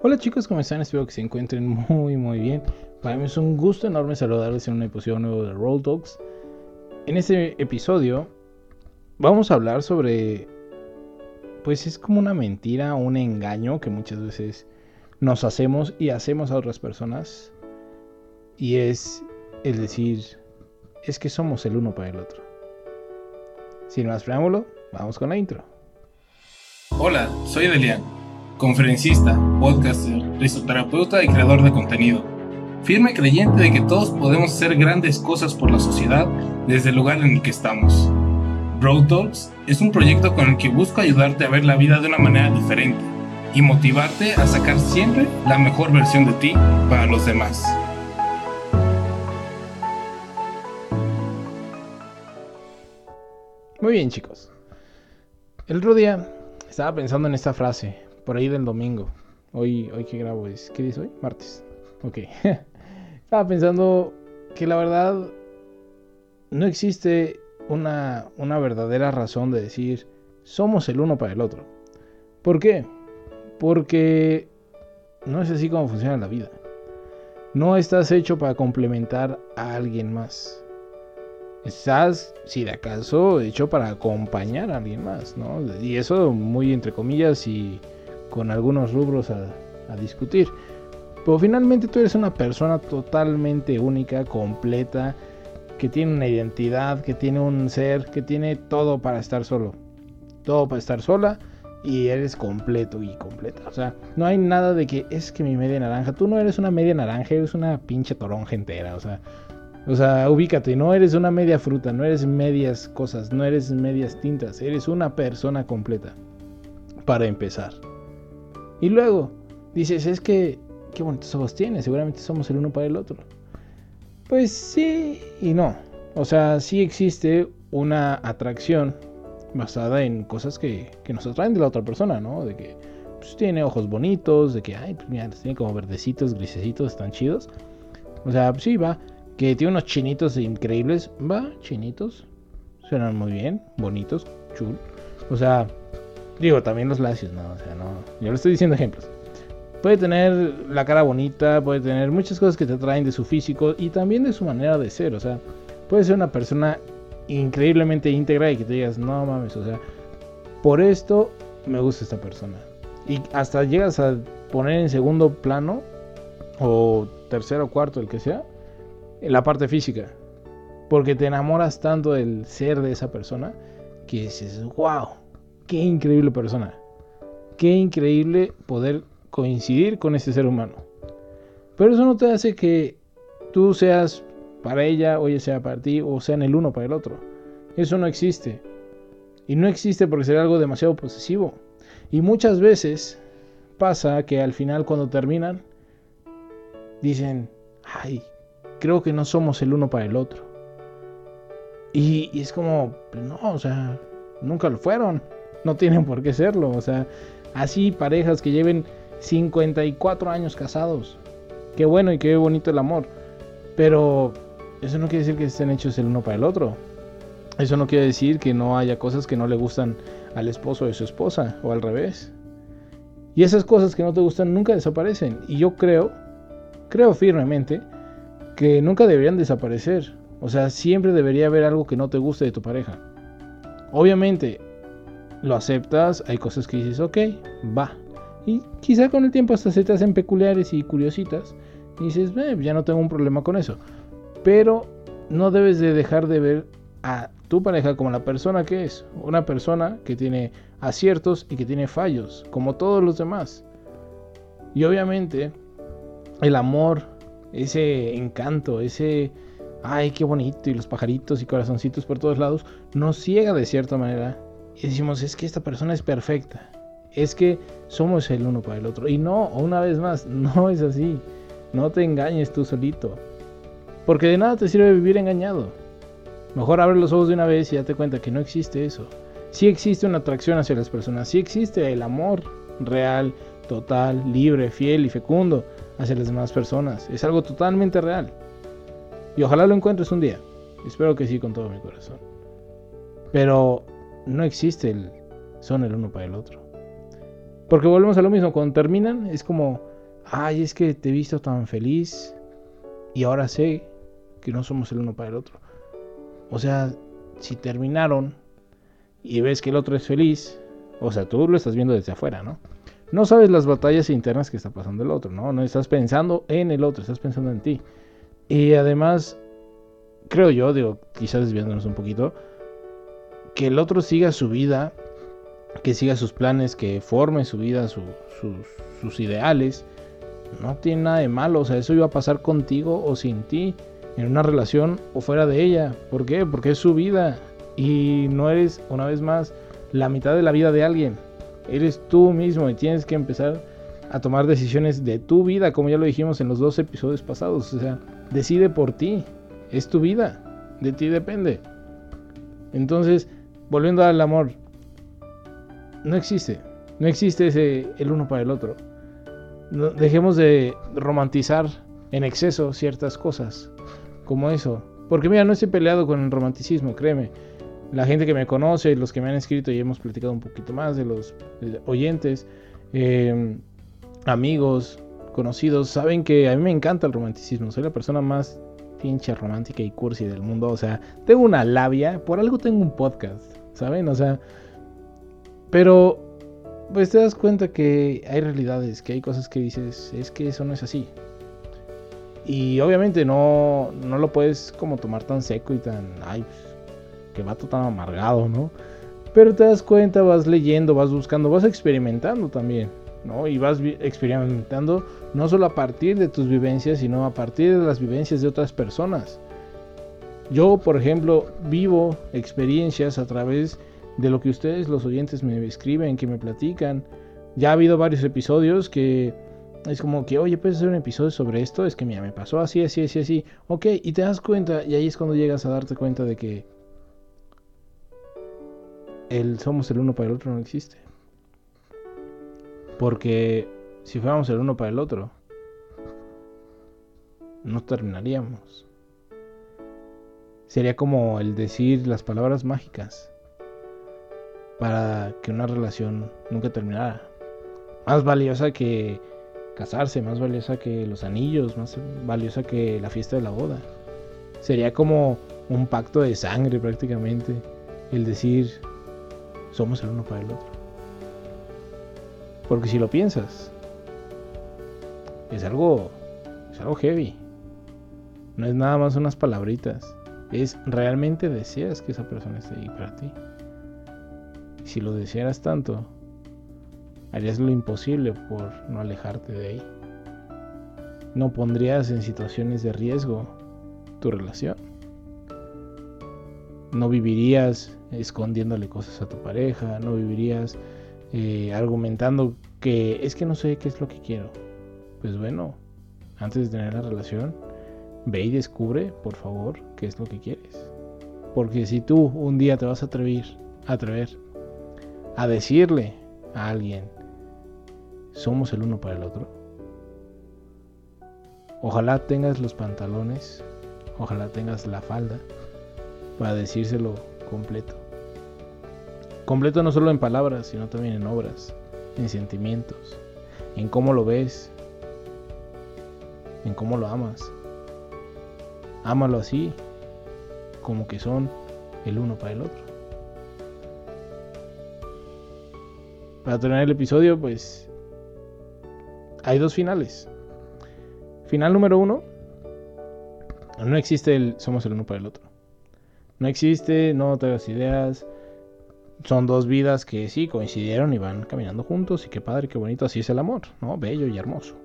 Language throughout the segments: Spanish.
Hola chicos, ¿cómo están? Espero que se encuentren muy muy bien. Para mí es un gusto enorme saludarles en un episodio nuevo de Roll Talks. En este episodio vamos a hablar sobre, pues es como una mentira, un engaño que muchas veces nos hacemos y hacemos a otras personas. Y es el decir, es que somos el uno para el otro. Sin más preámbulo, vamos con la intro. Hola, soy Delian conferencista, podcaster, risoterapeuta y creador de contenido. Firme creyente de que todos podemos hacer grandes cosas por la sociedad desde el lugar en el que estamos. Road Talks es un proyecto con el que busco ayudarte a ver la vida de una manera diferente y motivarte a sacar siempre la mejor versión de ti para los demás. Muy bien chicos. El otro día estaba pensando en esta frase por ahí del domingo. Hoy, hoy que grabo es, ¿qué dice hoy? Martes. Ok. Estaba pensando que la verdad no existe una, una verdadera razón de decir somos el uno para el otro. ¿Por qué? Porque no es así como funciona la vida. No estás hecho para complementar a alguien más. Estás, si de acaso, hecho para acompañar a alguien más, ¿no? Y eso muy entre comillas y con algunos rubros a, discutir. Pero finalmente tú eres una persona totalmente única, completa, que tiene una identidad, que tiene un ser, que tiene todo para estar solo. Todo para estar sola y eres completo y completa. O sea, no hay nada de que es que mi media naranja, tú no eres una media naranja, eres una pinche toronja entera. O sea, o sea, ubícate, no eres una media fruta, no eres medias cosas, no eres medias tintas, eres una persona completa. Para empezar. Y luego dices, es que, qué bonitos ojos tiene, seguramente somos el uno para el otro. Pues sí y no. O sea, sí existe una atracción basada en cosas que, que nos atraen de la otra persona, ¿no? De que pues, tiene ojos bonitos, de que, ay, pues mira, tiene como verdecitos, grisecitos, están chidos. O sea, pues sí, va. Que tiene unos chinitos increíbles, va, chinitos. Suenan muy bien, bonitos, chul. O sea, Digo, también los lacios, no, o sea, no. Yo le estoy diciendo ejemplos. Puede tener la cara bonita, puede tener muchas cosas que te atraen de su físico y también de su manera de ser. O sea, puede ser una persona increíblemente íntegra y que te digas, no mames, o sea, por esto me gusta esta persona. Y hasta llegas a poner en segundo plano, o tercero cuarto, el que sea, la parte física. Porque te enamoras tanto del ser de esa persona que dices, wow, qué increíble persona. Qué increíble poder coincidir con este ser humano. Pero eso no te hace que tú seas para ella o ella sea para ti o sean el uno para el otro. Eso no existe. Y no existe porque sería algo demasiado posesivo. Y muchas veces pasa que al final cuando terminan dicen, ay, creo que no somos el uno para el otro. Y, es como, pues no, o sea, nunca lo fueron no tienen por qué serlo. O sea, así parejas que lleven 54 años casados. Qué bueno y qué bonito el amor. Pero eso no quiere decir que estén hechos el uno para el otro. Eso no quiere decir que no haya cosas que no le gustan al esposo de su esposa o al revés. Y esas cosas que no te gustan nunca desaparecen. Y yo creo, creo firmemente, que nunca deberían desaparecer. O sea, siempre debería haber algo que no te guste de tu pareja. Obviamente, lo aceptas, hay cosas que dices, ok, va. Y quizá con el tiempo hasta se te hacen peculiares y curiositas. Y dices, eh, ya no tengo un problema con eso. Pero no debes de dejar de ver a tu pareja como la persona que es. Una persona que tiene aciertos y que tiene fallos, como todos los demás. Y obviamente el amor, ese encanto, ese, ay, qué bonito, y los pajaritos y corazoncitos por todos lados, nos ciega de cierta manera y decimos, es que esta persona es perfecta, es que somos el uno para el otro. Y no, una vez más, no es así. No te engañes tú solito. Porque de nada te sirve vivir engañado. Mejor abre los ojos de una vez y date cuenta que no existe eso. Sí existe una atracción hacia las personas, sí existe el amor real, total, libre, fiel y fecundo hacia las demás personas. Es algo totalmente real. Y ojalá lo encuentres un día. Espero que sí con todo mi corazón. Pero no existe el son el uno para el otro. Porque volvemos a lo mismo, cuando terminan es como, ay, es que te he visto tan feliz y ahora sé que no somos el uno para el otro. O sea, si terminaron y ves que el otro es feliz, o sea, tú lo estás viendo desde afuera, ¿no? No sabes las batallas internas que está pasando el otro, ¿no? No estás pensando en el otro, estás pensando en ti. Y además, creo yo, digo, quizás desviándonos un poquito, que el otro siga su vida, que siga sus planes, que forme su vida, sus, ideales, no tiene nada de malo. O sea, eso iba a pasar contigo o sin ti, en una relación o fuera de ella. ¿Por qué? Porque es su vida. Y no eres, una vez más, la mitad de la vida de alguien. Eres tú mismo y tienes que empezar a tomar decisiones de tu vida, como ya lo dijimos en los dos episodios pasados. O sea, decide por ti. Es tu vida. De ti depende. Entonces, volviendo al amor, no existe. No existe ese el uno para el otro. dejemos de romantizar en exceso ciertas cosas, como eso. Porque mira, no estoy peleado con el romanticismo, créeme la gente que me conoce, los que me han escrito y hemos platicado un poquito más de los oyentes, eh, amigos, conocidos, saben que a mí me encanta el romanticismo. Soy la persona más pinche romántica y cursi del mundo. O sea, tengo una labia, por algo tengo un podcast, ¿saben? O sea, pero pues te das cuenta que hay realidades, que hay cosas que dices, es que eso no es así. Y obviamente no, no lo puedes como tomar tan seco y tan, ay, que vato tan amargado, ¿no? Pero te das cuenta, vas leyendo, vas buscando, vas experimentando también, ¿no? Y vas experimentando no solo a partir de tus vivencias, sino a partir de las vivencias de otras personas. Yo, por ejemplo, vivo experiencias a través de lo que ustedes, los oyentes, me escriben, que me platican. Ya ha habido varios episodios que es como que, oye, puedes hacer un episodio sobre esto. Es que mira, me pasó así, así, así, así. Ok, y te das cuenta, y ahí es cuando llegas a darte cuenta de que el somos el uno para el otro no existe. Porque si fuéramos el uno para el otro, no terminaríamos. Sería como el decir las palabras mágicas para que una relación nunca terminara. Más valiosa que casarse, más valiosa que los anillos, más valiosa que la fiesta de la boda. Sería como un pacto de sangre prácticamente. El decir, somos el uno para el otro. Porque si lo piensas, es algo, es algo heavy. No es nada más unas palabritas. Es realmente deseas que esa persona esté ahí para ti. Si lo desearas tanto, harías lo imposible por no alejarte de ahí. No pondrías en situaciones de riesgo tu relación. No vivirías escondiéndole cosas a tu pareja, no vivirías eh, argumentando que es que no sé qué es lo que quiero. Pues bueno, antes de tener la relación, ve y descubre, por favor, qué es lo que quieres. Porque si tú un día te vas a atrever, atrever a decirle a alguien, somos el uno para el otro, ojalá tengas los pantalones, ojalá tengas la falda para decírselo completo. Completo no solo en palabras, sino también en obras, en sentimientos, en cómo lo ves, en cómo lo amas. Ámalo así, como que son el uno para el otro. Para terminar el episodio, pues hay dos finales. Final número uno, no existe el somos el uno para el otro. No existe, no das ideas, son dos vidas que sí coincidieron y van caminando juntos y qué padre, qué bonito, así es el amor, ¿no? Bello y hermoso.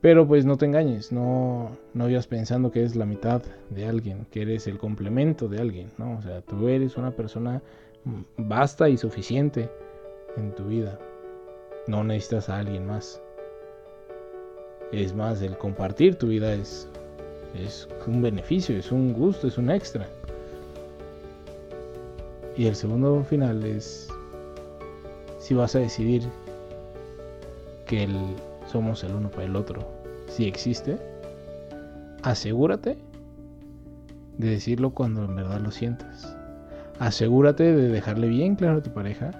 Pero pues no te engañes, no, no vayas pensando que eres la mitad de alguien, que eres el complemento de alguien, ¿no? O sea, tú eres una persona basta y suficiente en tu vida. No necesitas a alguien más. Es más, el compartir tu vida es, es un beneficio, es un gusto, es un extra. Y el segundo final es si vas a decidir que el, somos el uno para el otro, si existe, asegúrate de decirlo cuando en verdad lo sientas. Asegúrate de dejarle bien claro a tu pareja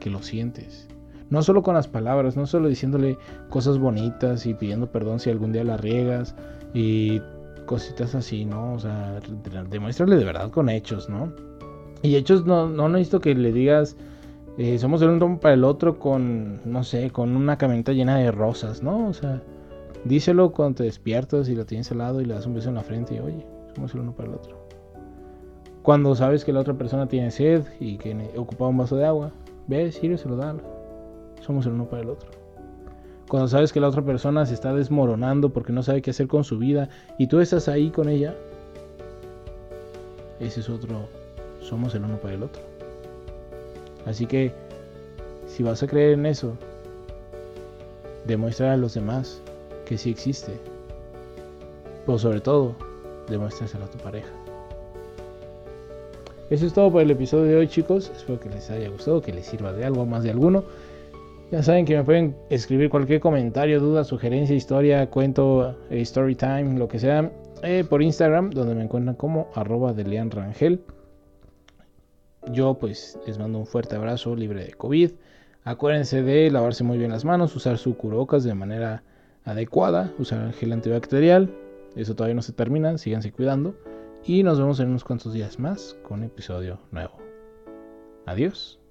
que lo sientes. No solo con las palabras, no solo diciéndole cosas bonitas y pidiendo perdón si algún día la riegas y cositas así, ¿no? O sea, demuéstrale de verdad con hechos, ¿no? Y hechos no, no necesito que le digas, eh, somos el uno para el otro con, no sé, con una camioneta llena de rosas, ¿no? O sea, díselo cuando te despiertas y lo tienes al lado y le das un beso en la frente y oye, somos el uno para el otro. Cuando sabes que la otra persona tiene sed y que ocupa un vaso de agua, ve, lo da somos el uno para el otro. Cuando sabes que la otra persona se está desmoronando porque no sabe qué hacer con su vida y tú estás ahí con ella, ese es otro, somos el uno para el otro. Así que, si vas a creer en eso, demuestra a los demás que sí existe. Pero sobre todo, demuéstraselo a tu pareja. Eso es todo por el episodio de hoy, chicos. Espero que les haya gustado, que les sirva de algo más de alguno. Ya saben que me pueden escribir cualquier comentario, duda, sugerencia, historia, cuento, eh, story time, lo que sea, eh, por Instagram, donde me encuentran como arroba de. Yo pues les mando un fuerte abrazo libre de COVID. Acuérdense de lavarse muy bien las manos, usar su curocas de manera adecuada, usar gel antibacterial. Eso todavía no se termina, síganse cuidando. Y nos vemos en unos cuantos días más con un episodio nuevo. Adiós.